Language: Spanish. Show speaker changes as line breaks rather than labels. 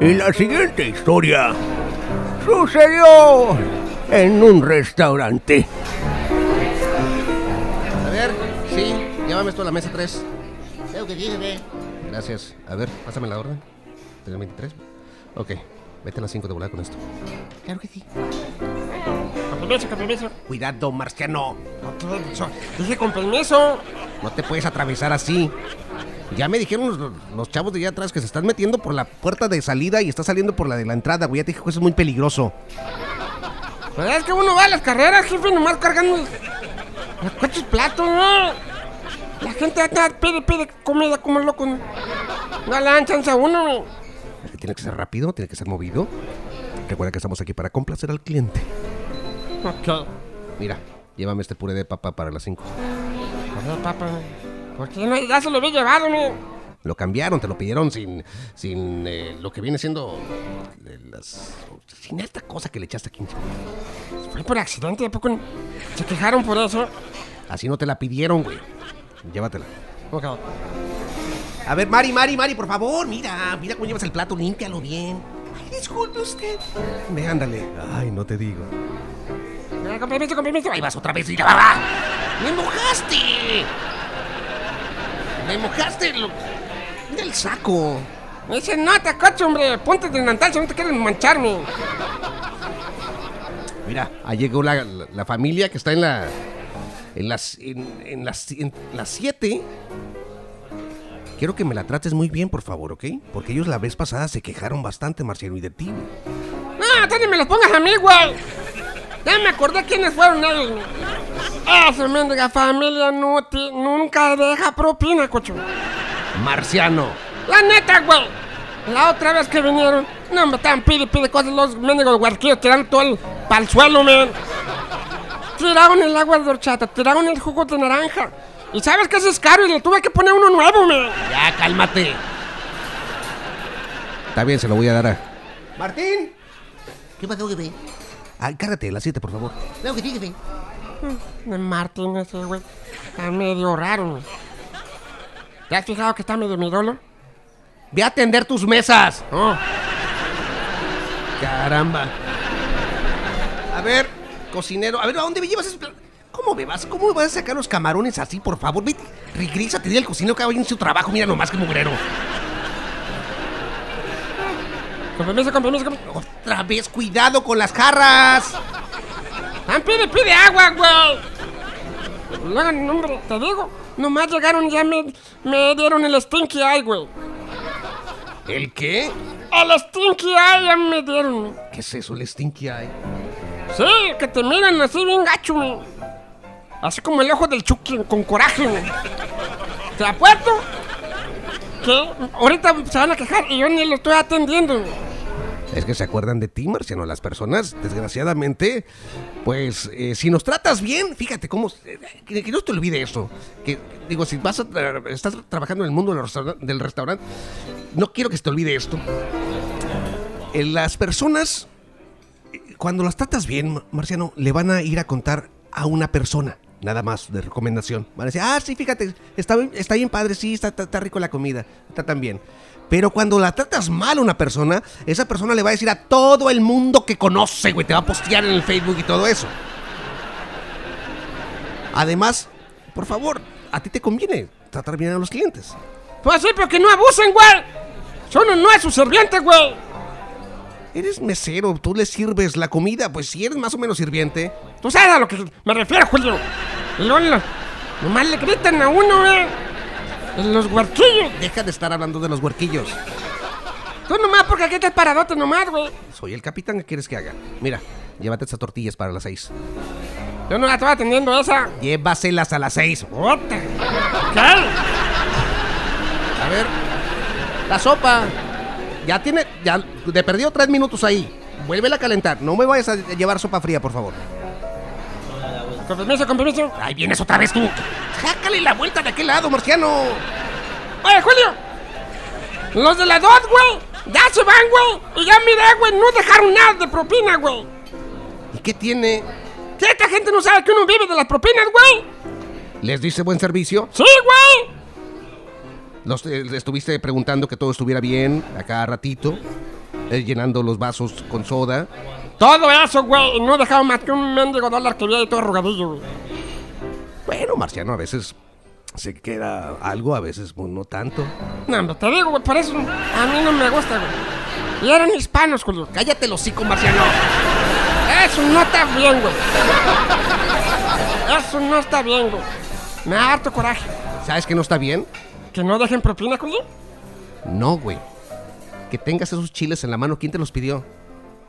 Y la siguiente historia sucedió en un restaurante.
A ver, sí, llévame esto a la mesa 3.
Creo que sí, jefe.
Gracias. A ver, pásame la orden. 323. Ok, vete a las 5 de volar con esto.
Claro que sí.
Con permiso, con permiso.
Cuidado, marciano.
No, Dije con permiso.
No te puedes atravesar así. Ya me dijeron los, los chavos de allá atrás que se están metiendo por la puerta de salida y está saliendo por la de la entrada, güey. Ya te dije que eso es muy peligroso.
Pues es que uno va a las carreras, jefe, nomás cargando los coches platos, ¿no? La gente está pide, pide comida como loco. No, no le dan chance a uno, ¿no?
Es que Tiene que ser rápido, tiene que ser movido. Recuerda que estamos aquí para complacer al cliente.
Ok.
Mira, llévame este puré de papa para las 5.
A ver, papá. ¿Por qué no? Ya se lo había llevado, ¿no?
Lo cambiaron, te lo pidieron sin, sin eh, lo que viene siendo eh, las, sin esta cosa que le echaste aquí.
Fue por accidente, ¿a poco se quejaron por eso?
Así no te la pidieron, güey. Llévatela.
Ok.
A ver, Mari, Mari, Mari, por favor, mira, mira cómo llevas el plato, límpialo bien. Ay, disculpe usted. Ve, ándale. Ay, no te digo.
Con permiso.
Ahí vas otra vez y la va. ¡Me mojaste! ¡Me mojaste! Lo... Mira el saco.
Me dice, no te hombre. Ponte de delantal si no te quieren mancharme.
Mira, ahí llegó la, la- la familia que está en la. En las. En, en las. En las 7. Quiero que me la trates muy bien, por favor, ¿ok? Porque ellos la vez pasada se quejaron bastante, Marciano, y de ti.
No, tú ni me los pongas a mí, güey. Ya me acordé quiénes fueron ellos. güey. Esa mendiga familia nunca deja propina, cocho.
Marciano.
La neta, güey. La otra vez que vinieron, no me estaban pide, pide cosas los mendigos huarquillos tirando todo el pa'l suelo, man. Tiraron el agua de horchata, tiraron el jugo de naranja. Y sabes que eso es caro y le tuve que poner uno nuevo, man.
Ya, cálmate. Está bien, se lo voy a dar a.
Martín. ¿Qué pasó, jefe?
Ay, cárgate, las 7, por favor.
Claro que sí.
De Martín ese, güey. Está medio raro, güey. ¿Te has fijado que está medio mirolo?
Ve a atender tus mesas.
Oh.
Caramba. A ver, cocinero. A ver, ¿a dónde me llevas esos pla- ¿Cómo me vas? ¿Cómo me vas a sacar los camarones así, por favor? Vete, regrésate, dile al cocinero que haga bien su trabajo. Mira nomás que mugrero.
Con permiso, con permiso, con permiso.
Otra vez, cuidado con las jarras.
Ah, pide, pide agua, güey. No, hombre, te digo. Nomás llegaron y ya me, me dieron el stinky eye, güey.
¿El qué?
El stinky eye ya me dieron.
¿Qué es eso, el stinky eye?
Sí, que te miran así bien gacho, güey. Así como el ojo del Chucky, con coraje, güey. ¿Te apuesto? Que ahorita se van a quejar y yo ni lo estoy atendiendo, güey.
Es que se acuerdan de ti, Marciano. Las personas, desgraciadamente, pues, eh, si nos tratas bien, fíjate cómo. eh, que, no te olvide eso. Que, digo, si vas a tra- estás trabajando en el mundo del restaura- del restaurante, no quiero que se te olvide esto. Eh, las personas, cuando las tratas bien, Ma- Marciano, le van a ir a contar a una persona. Nada más de recomendación. Van a decir, ah, sí, fíjate, está, bien- está bien padre, sí, está, está, está rico la comida, está tan bien. Pero cuando la tratas mal a una persona, esa persona le va a decir a todo el mundo que conoce, güey, te va a postear en el Facebook y todo eso. Además, por favor, a ti te conviene tratar bien a los clientes.
Pues sí, pero que no abusen, güey. Si uno no es su sirviente, güey.
Eres mesero, tú le sirves la comida, pues si eres más o menos sirviente.
Tú sabes a lo que me refiero, Julio. Y luego lo- nomás le gritan a uno. En los huarquillos.
Deja de estar hablando de los huerquillos.
Tú nomás porque aquí estás paradote nomás, güey.
Soy el capitán que quieres que haga. Mira, llévate esas tortillas para las seis.
Yo no la estaba atendiendo esa.
Llévaselas a las seis.
Puta. ¿Qué?
A ver. La sopa. Ya tiene. Ya te perdió tres minutos ahí. Vuélvela a calentar. No me vayas a llevar sopa fría, por favor.
Con permiso, con permiso.
Ahí vienes otra vez tú. Sácale la vuelta de aquel lado, marciano.
Oye, Julio. Los de la DOT, güey. Ya se van, güey. Y ya miré, güey. No dejaron nada de propina, güey.
¿Y qué tiene?
¿Qué esta gente no sabe que uno vive de las propinas, güey?
¿Les dice buen servicio?
Sí, güey.
Los, eh, estuviste preguntando que todo estuviera bien a cada ratito. eh, llenando los vasos con soda.
Todo eso, güey. Y no dejaron más que un mendigo dólar que había ahí todo arrugadillo, güey.
Bueno, marciano, a veces se queda algo, a veces pues, no tanto.
No, hombre, te digo, güey. Por eso a mí no me gusta, güey. Y eran hispanos, Julio.
Cállate los hocico, marciano.
Eso no está bien, güey. Eso no está bien, güey. Me da harto coraje.
¿Sabes que no está bien?
¿Que no dejen propina, Julio?
No, güey. Que tengas esos chiles en la mano, ¿quién te los pidió?